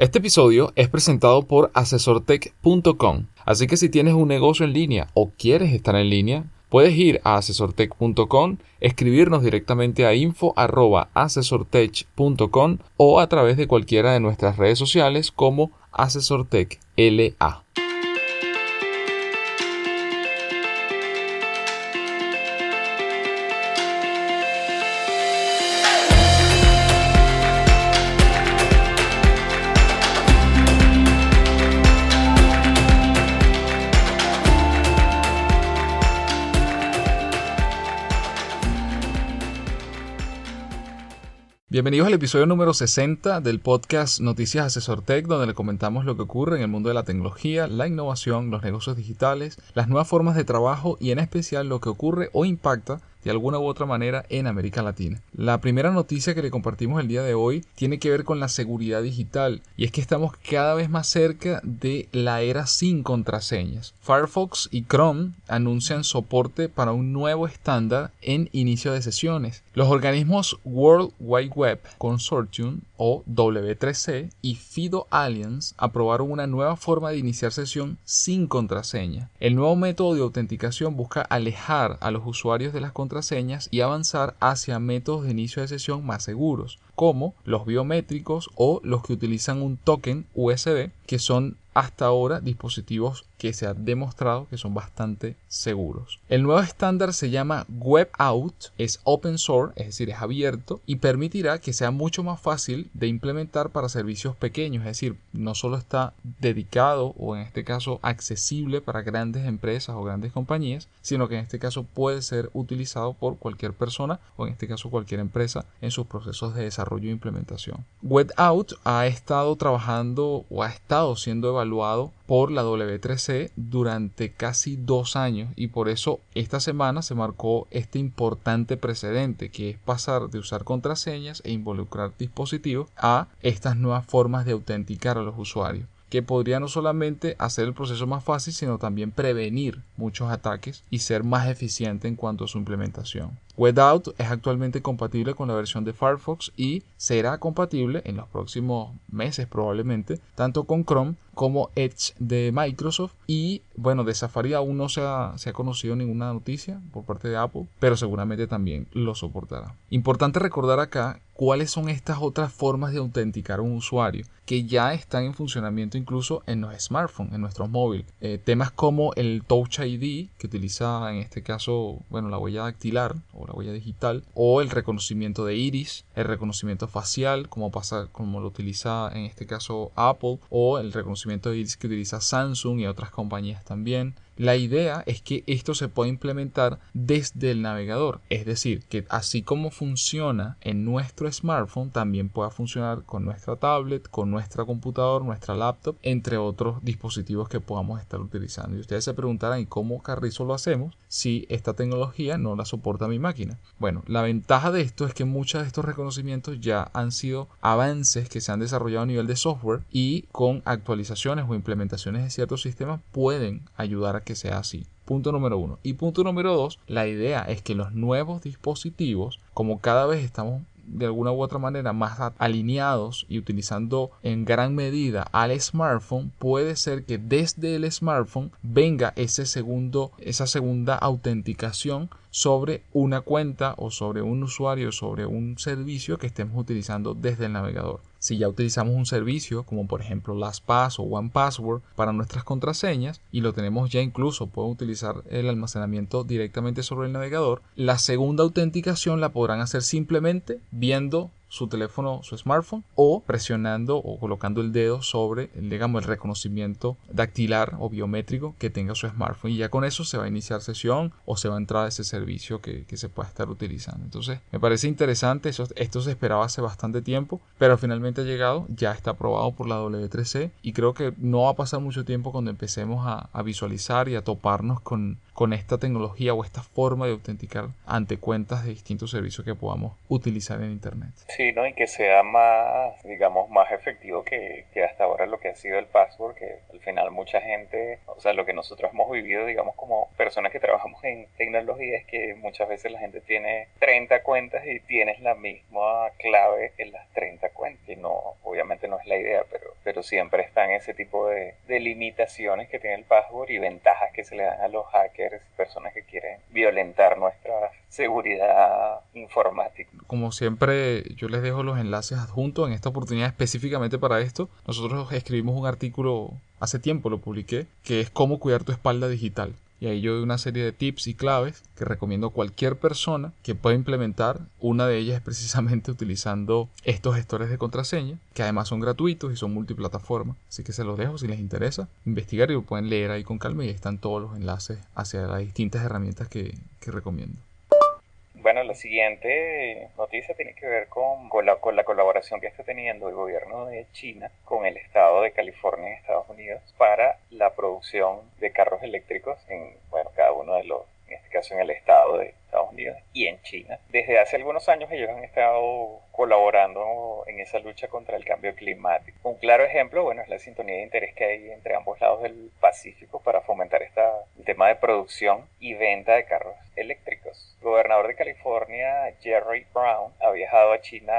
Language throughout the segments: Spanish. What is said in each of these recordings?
Este episodio es presentado por asesortech.com, así que si tienes un negocio en línea o quieres estar en línea, puedes ir a asesortech.com, escribirnos directamente a info@asesortech.com o a través de cualquiera de nuestras redes sociales como asesortechla. Bienvenidos al episodio número 60 del podcast Noticias Asesor Tech, donde le comentamos lo que ocurre en el mundo de la tecnología, la innovación, los negocios digitales, las nuevas formas de trabajo y en especial lo que ocurre o impacta de alguna u otra manera en América Latina. La primera noticia que le compartimos el día de hoy tiene que ver con la seguridad digital y es que estamos cada vez más cerca de la era sin contraseñas. Firefox y Chrome anuncian soporte para un nuevo estándar en inicio de sesiones. Los organismos World Wide Web Consortium o W3C y FIDO Alliance aprobaron una nueva forma de iniciar sesión sin contraseña. El nuevo método de autenticación busca alejar a los usuarios de las contraseñas y avanzar hacia métodos de inicio de sesión más seguros, como los biométricos o los que utilizan un token USB, que son hasta ahora dispositivos que se ha demostrado que son bastante seguros. El nuevo estándar se llama Web Out, es open source, es decir, es abierto y permitirá que sea mucho más fácil de implementar para servicios pequeños, es decir, no solo está dedicado o en este caso accesible para grandes empresas o grandes compañías, sino que en este caso puede ser utilizado por cualquier persona o en este caso cualquier empresa en sus procesos de desarrollo e implementación. Web Out ha estado trabajando o ha estado siendo evaluado por la W3C durante casi dos años y por eso esta semana se marcó este importante precedente que es pasar de usar contraseñas e involucrar dispositivos a estas nuevas formas de autenticar a los usuarios que podría no solamente hacer el proceso más fácil, sino también prevenir muchos ataques y ser más eficiente en cuanto a su implementación. Out es actualmente compatible con la versión de Firefox y será compatible en los próximos meses probablemente tanto con Chrome como Edge de Microsoft y bueno de Safari aún no se ha, conocido ninguna noticia por parte de Apple pero seguramente también lo soportará. Importante recordar acá cuáles son estas otras formas de autenticar a un usuario que ya están en funcionamiento incluso en los smartphones, en nuestros móviles. Eh, temas como el Touch ID, que utiliza en este caso, bueno, la huella dactilar la huella digital, o el reconocimiento de iris, el reconocimiento facial, como pasa, como lo utiliza en este caso Apple, o el reconocimiento de iris que utiliza Samsung y otras compañías también. La idea es que esto se pueda implementar desde el navegador, es decir, que así como funciona en nuestro smartphone, también pueda funcionar con nuestra tablet, con nuestra computadora, nuestra laptop, entre otros dispositivos que podamos estar utilizando. Y ustedes se preguntarán, ¿y cómo carrizo lo hacemos si esta tecnología no la soporta mi máquina? Bueno, la ventaja de esto es que muchos de estos reconocimientos ya han sido avances que se han desarrollado a nivel de software y con actualizaciones o implementaciones de ciertos sistemas pueden ayudar a que sea así. Punto número uno. Y punto número dos, la idea es que los nuevos dispositivos, como cada vez estamos de alguna u otra manera más alineados y utilizando en gran medida al smartphone, puede ser que desde el smartphone venga ese segundo, esa segunda autenticación sobre una cuenta o sobre un usuario, sobre un servicio que estemos utilizando desde el navegador. Si ya utilizamos un servicio como por ejemplo LastPass o OnePassword para nuestras contraseñas y lo tenemos ya incluso, pueden utilizar el almacenamiento directamente sobre el navegador, la segunda autenticación la podrán hacer simplemente viendo su teléfono, su smartphone, o presionando o colocando el dedo sobre, digamos, el reconocimiento dactilar o biométrico que tenga su smartphone. Y ya con eso se va a iniciar sesión o se va a entrar a ese servicio que, se pueda estar utilizando. Entonces, me parece interesante. Eso, esto se esperaba hace bastante tiempo, pero finalmente ha llegado, ya está aprobado por la W3C y creo que no va a pasar mucho tiempo cuando empecemos a visualizar y a toparnos con, con esta tecnología o esta forma de autenticar ante cuentas de distintos servicios que podamos utilizar en Internet. Sí, ¿no? Y que sea más, digamos, más efectivo que, que hasta ahora lo que ha sido el password, que al final mucha gente, o sea, lo que nosotros hemos vivido, digamos, como personas que trabajamos en tecnología, es que muchas veces la gente tiene 30 cuentas y tienes la misma clave en las 30 cuentas. Y no, obviamente no es la idea, pero pero siempre están ese tipo de, de limitaciones que tiene el password y ventajas que se le dan a los hackers, personas que quieren violentar nuestra seguridad informática. Como siempre, yo les dejo los enlaces adjuntos en esta oportunidad específicamente para esto. Nosotros escribimos un artículo hace tiempo, lo publiqué, que es cómo cuidar tu espalda digital. Y ahí yo doy una serie de tips y claves que recomiendo a cualquier persona que pueda implementar. Una de ellas es precisamente utilizando estos gestores de contraseña, que además son gratuitos y son multiplataforma. Así que se los dejo si les interesa investigar y lo pueden leer ahí con calma y ahí están todos los enlaces hacia las distintas herramientas que, que recomiendo. Bueno, la siguiente noticia tiene que ver con, con, la, con, la, colaboración que está teniendo el gobierno de China con el estado de California en Estados Unidos para la producción de carros eléctricos en bueno, cada uno de los, en este caso en el estado de Estados Unidos y en China. Desde hace algunos años ellos han estado colaborando en esa lucha contra el cambio climático. Un claro ejemplo, bueno, es la sintonía de interés que hay entre ambos lados del Pacífico para fomentar esta, el tema de producción y venta de carros eléctricos. Gobernador de California, Jerry Brown, ha viajado a China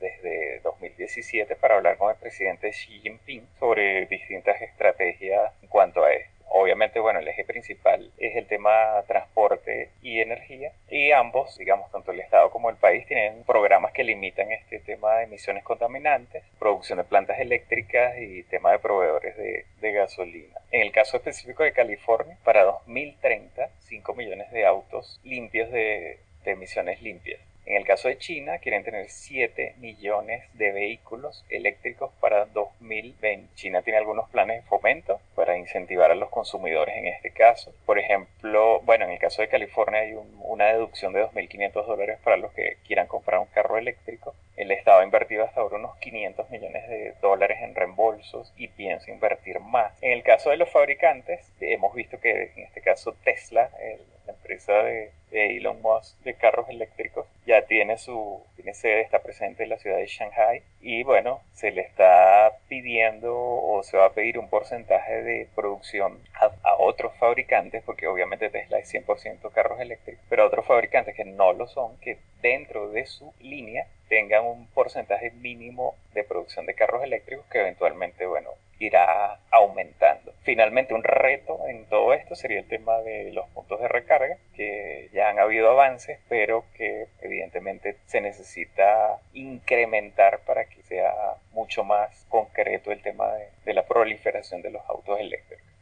desde 2017 para hablar con el presidente Xi Jinping sobre distintas estrategias en cuanto a esto. Obviamente, bueno, el eje principal es el tema transporte y energía y ambos, digamos, tanto el Estado como el país tienen programas que limitan este tema de emisiones contaminantes, producción de plantas eléctricas y tema de proveedores de, de gasolina. En el caso específico de California, para 2030, 5 millones de autos limpios de, emisiones limpias. En el caso de China, quieren tener 7 millones de vehículos eléctricos para 2020. China tiene algunos planes de fomento para incentivar a los consumidores en este caso. Por ejemplo, bueno, en el caso de California hay un, una deducción de 2.500 dólares para los que quieran comprar un carro eléctrico. El Estado ha invertido hasta ahora unos 500 millones de dólares en reembolsos y piensa invertir más. En el caso de los fabricantes, hemos visto que en este caso Tesla, el, la empresa de, de, Elon Musk de carros eléctricos, ya tiene su tiene sede, está presente en la ciudad de Shanghai y bueno, se le está pidiendo o se va a pedir un porcentaje de producción a, a otros fabricantes, porque obviamente Tesla es 100% carros eléctricos, pero otros fabricantes que no lo son, que dentro de su línea tengan un porcentaje mínimo de producción de carros eléctricos que eventualmente, bueno, irá aumentando. Finalmente, un reto en todo esto sería el tema de los puntos de recarga, que ya han habido avances, pero que evidentemente se necesita incrementar para que sea mucho más concreto el tema de la proliferación de los autos eléctricos.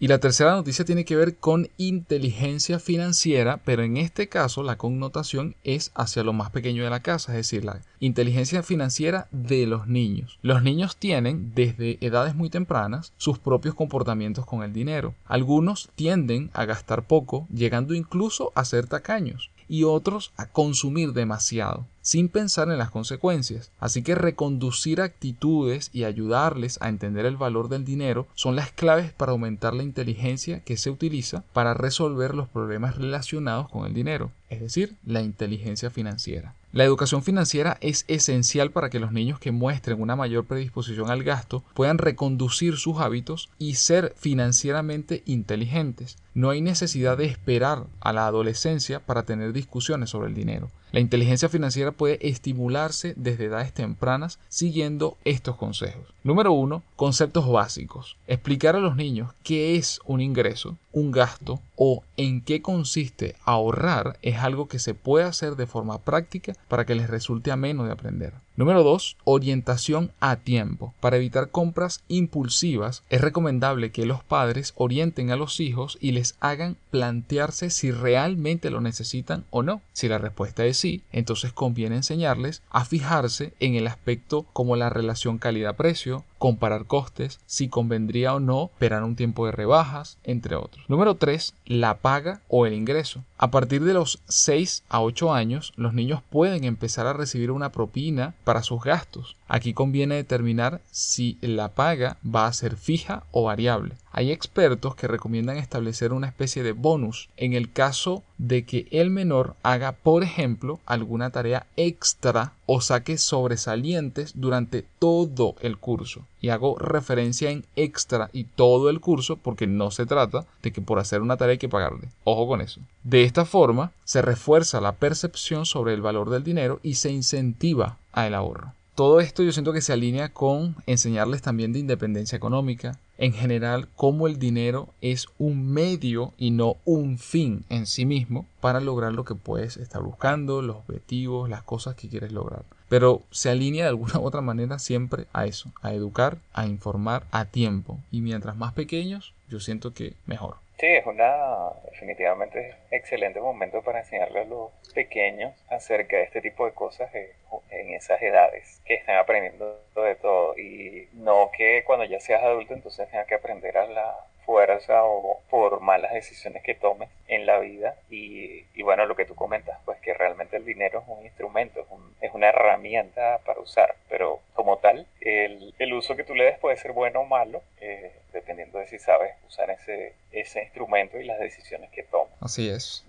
Y la tercera noticia tiene que ver con inteligencia financiera, pero en este caso la connotación es hacia lo más pequeño de la casa, es decir, la inteligencia financiera de los niños. Los niños tienen desde edades muy tempranas sus propios comportamientos con el dinero. Algunos tienden a gastar poco, llegando incluso a ser tacaños y otros a consumir demasiado sin pensar en las consecuencias. Así que reconducir actitudes y ayudarles a entender el valor del dinero son las claves para aumentar la inteligencia que se utiliza para resolver los problemas relacionados con el dinero, es decir, la inteligencia financiera. La educación financiera es esencial para que los niños que muestren una mayor predisposición al gasto puedan reconducir sus hábitos y ser financieramente inteligentes. No hay necesidad de esperar a la adolescencia para tener discusiones sobre el dinero. La inteligencia financiera puede estimularse desde edades tempranas siguiendo estos consejos. Número 1. Conceptos básicos. Explicar a los niños qué es un ingreso, un gasto o en qué consiste ahorrar es algo que se puede hacer de forma práctica para que les resulte ameno de aprender. Número 2. Orientación a tiempo. Para evitar compras impulsivas, es recomendable que los padres orienten a los hijos y les hagan plantearse si realmente lo necesitan o no. Si la respuesta es sí, entonces conviene enseñarles a fijarse en el aspecto como la relación calidad-precio, episodio comparar costes, si convendría o no esperar un tiempo de rebajas, entre otros. Número 3. La paga o el ingreso. A partir de los 6 a 8 años, los niños pueden empezar a recibir una propina para sus gastos. Aquí conviene determinar si la paga va a ser fija o variable. Hay expertos que recomiendan establecer una especie de bonus en el caso de que el menor haga, por ejemplo, alguna tarea extra o saque sobresalientes durante todo el curso. Y hago referencia en extra y todo el curso porque no se trata de que por hacer una tarea hay que pagarle. Ojo con eso. De esta forma, se refuerza la percepción sobre el valor del dinero y se incentiva al ahorro. todo esto yo siento que se alinea con enseñarles también de independencia económica, en general cómo el dinero es un medio y no un fin en sí mismo para lograr lo que puedes estar buscando, los objetivos, las cosas que quieres lograr. Pero se alinea de alguna u otra manera siempre a eso, a educar, a informar a tiempo. Y mientras más pequeños, yo siento que mejor. Sí, es una definitivamente excelente momento para enseñarle a los pequeños acerca de este tipo de cosas en esas edades que están aprendiendo de todo y no que cuando ya seas adulto entonces tengas que aprender a la fuerza o por malas decisiones que tomes en la vida. Y, bueno lo que tú comentas pues que realmente el dinero es un instrumento es, una herramienta para usar. Pero como tal el, el, uso que tú le des puede ser bueno o malo eh, dependiendo de si sabes usar ese, ese instrumento y las decisiones que tomas así es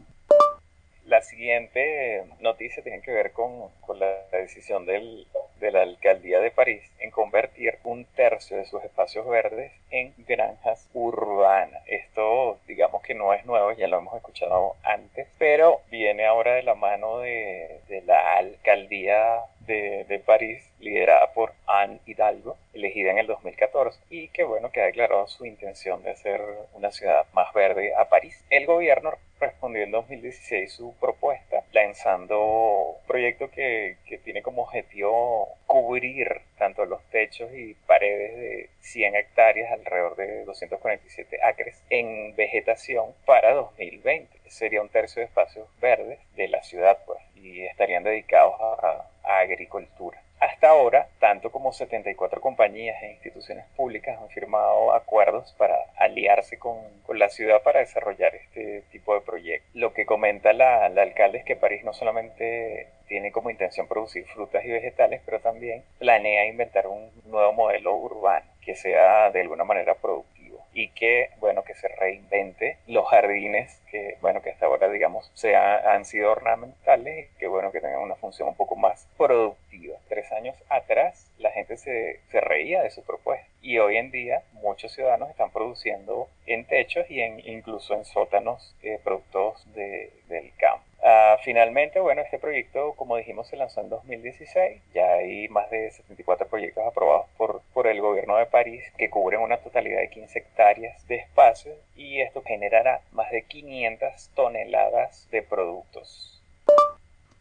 la siguiente noticia tiene que ver con, con la decisión del, de la alcaldía de París en convertir un tercio de sus espacios verdes en granjas urbanas. Esto digamos que no es nuevo, ya lo hemos escuchado antes, pero viene ahora de la mano de, de la alcaldía de, de, París, liderada por Anne Hidalgo, elegida en el 2014, y que bueno, que ha declarado su intención de hacer una ciudad más verde a París. El gobierno respondió en 2016 su propuesta, lanzando un proyecto que, que tiene como objetivo cubrir tanto los techos y paredes de 100 hectáreas, alrededor de 247 acres, en vegetación para 2020. Sería un tercio de espacios verdes de la ciudad, pues, y estarían dedicados a agricultura. Hasta ahora, tanto como 74 compañías e instituciones públicas han firmado acuerdos para aliarse con, con la ciudad para desarrollar este tipo de proyectos. Lo que comenta la, la, alcalde es que París no solamente tiene como intención producir frutas y vegetales, pero también planea inventar un nuevo modelo urbano que sea de alguna manera productivo y que, bueno, que se reinvente los jardines que, bueno, que hasta ahora, digamos, se han sido ornamentales y que, bueno, que tengan una función un poco más productiva. Años atrás la gente se, se reía de su propuesta y hoy en día muchos ciudadanos están produciendo en techos y en, incluso en sótanos eh, productos de, del campo. Uh, finalmente, bueno, este proyecto, como dijimos, se lanzó en 2016. Ya hay más de 74 proyectos aprobados por, por el gobierno de París que cubren una totalidad de 15 hectáreas de espacio y esto generará más de 500 toneladas de productos.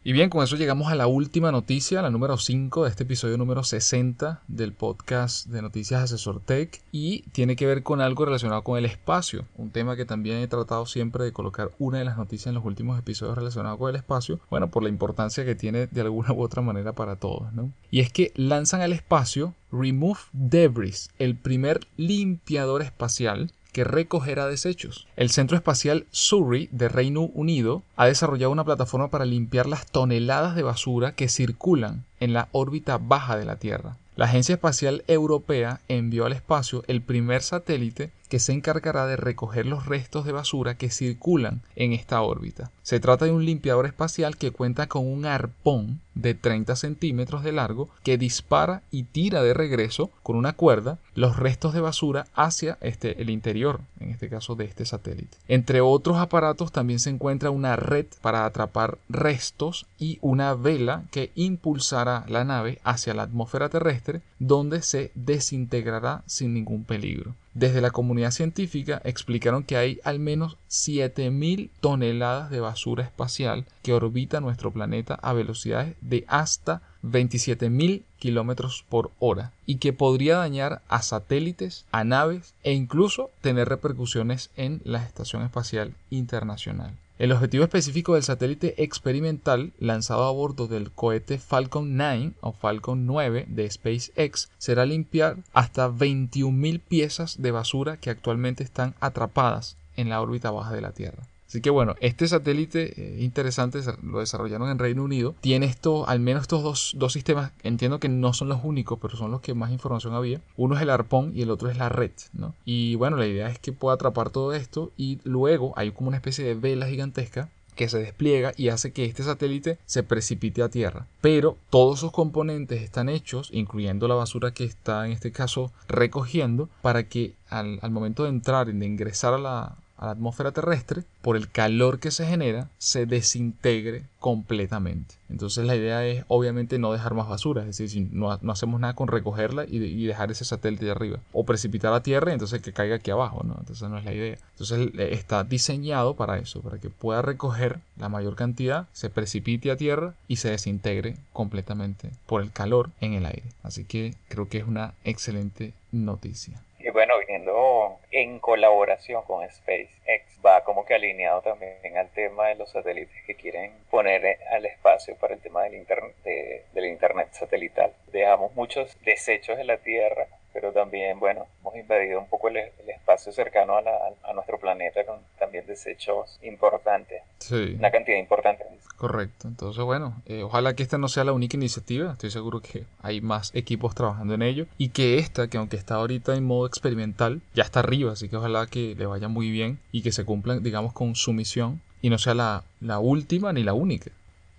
Y bien, con eso llegamos a la última noticia, la número 5 de este episodio número 60 del podcast de Noticias Asesor Tech y tiene que ver con algo relacionado con el espacio, un tema que también he tratado siempre de colocar una de las noticias en los últimos episodios relacionados con el espacio, bueno, por la importancia que tiene de alguna u otra manera para todos, ¿no? Y es que lanzan al espacio Remove Debris, el primer limpiador espacial que recogerá desechos. El Centro Espacial Surrey de Reino Unido ha desarrollado una plataforma para limpiar las toneladas de basura que circulan en la órbita baja de la Tierra. La Agencia Espacial Europea envió al espacio el primer satélite que se encargará de recoger los restos de basura que circulan en esta órbita. Se trata de un limpiador espacial que cuenta con un arpón de 30 centímetros de largo que dispara y tira de regreso con una cuerda los restos de basura hacia este, el interior, en este caso de este satélite. Entre otros aparatos también se encuentra una red para atrapar restos y una vela que impulsará la nave hacia la atmósfera terrestre donde se desintegrará sin ningún peligro. Desde la comunidad científica explicaron que hay al menos 7.000 toneladas de basura espacial que orbita nuestro planeta a velocidades de hasta 27.000 kilómetros por hora y que podría dañar a satélites, a naves e incluso tener repercusiones en la Estación Espacial Internacional. El objetivo específico del satélite experimental lanzado a bordo del cohete Falcon 9 o Falcon 9 de SpaceX será limpiar hasta 21.000 piezas de basura que actualmente están atrapadas en la órbita baja de la Tierra. Así que bueno, este satélite eh, interesante lo desarrollaron en Reino Unido. Tiene esto, al menos estos dos, dos, sistemas, entiendo que no son los únicos, pero son los que más información había. Uno es el arpón y el otro es la red, ¿no? Y bueno, la idea es que pueda atrapar todo esto y luego hay como una especie de vela gigantesca que se despliega y hace que este satélite se precipite a tierra. Pero todos sus componentes están hechos, incluyendo la basura que está en este caso recogiendo, para que al, al momento de entrar, de ingresar a la, a la atmósfera terrestre, por el calor que se genera, se desintegre completamente. Entonces la idea es obviamente no dejar más basura, es decir, no, no hacemos nada con recogerla y, dejar ese satélite de arriba. O precipitar a tierra y entonces que caiga aquí abajo, ¿no? Entonces no es la idea. Entonces está diseñado para eso, para que pueda recoger la mayor cantidad, se precipite a tierra y se desintegre completamente por el calor en el aire. Así que creo que es una excelente noticia. Y bueno, viniendo en colaboración con SpaceX, va como que alineado también al tema de los satélites que quieren poner al espacio para el tema del internet, del internet satelital. Dejamos muchos desechos en la Tierra, pero también, bueno, hemos invadido un poco el, espacio cercano a, a, nuestro planeta con también desechos importantes. Sí. Una cantidad importante. Correcto. Entonces, bueno, eh, ojalá que esta no sea la única iniciativa. Estoy seguro que hay más equipos trabajando en ello. Y que esta, que aunque está ahorita en modo experimental, ya está arriba. Así que ojalá que le vaya muy bien y que se cumplan, digamos, con su misión. Y no sea la, la última ni la única.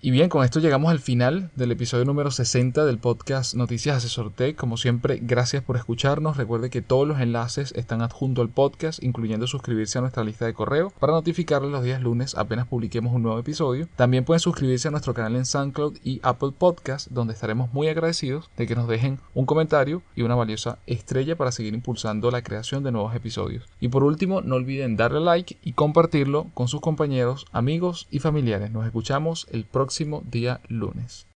Y bien, con esto llegamos al final del episodio número 60 del podcast Noticias Asesor Tech. Como siempre, gracias por escucharnos. Recuerde que todos los enlaces están adjunto al podcast, incluyendo suscribirse a nuestra lista de correo para notificarles los días lunes apenas publiquemos un nuevo episodio. También pueden suscribirse a nuestro canal en SoundCloud y Apple Podcast, donde estaremos muy agradecidos de que nos dejen un comentario y una valiosa estrella para seguir impulsando la creación de nuevos episodios. Y por último, no olviden darle like y compartirlo con sus compañeros, amigos y familiares. Nos escuchamos el próximo próximo día lunes.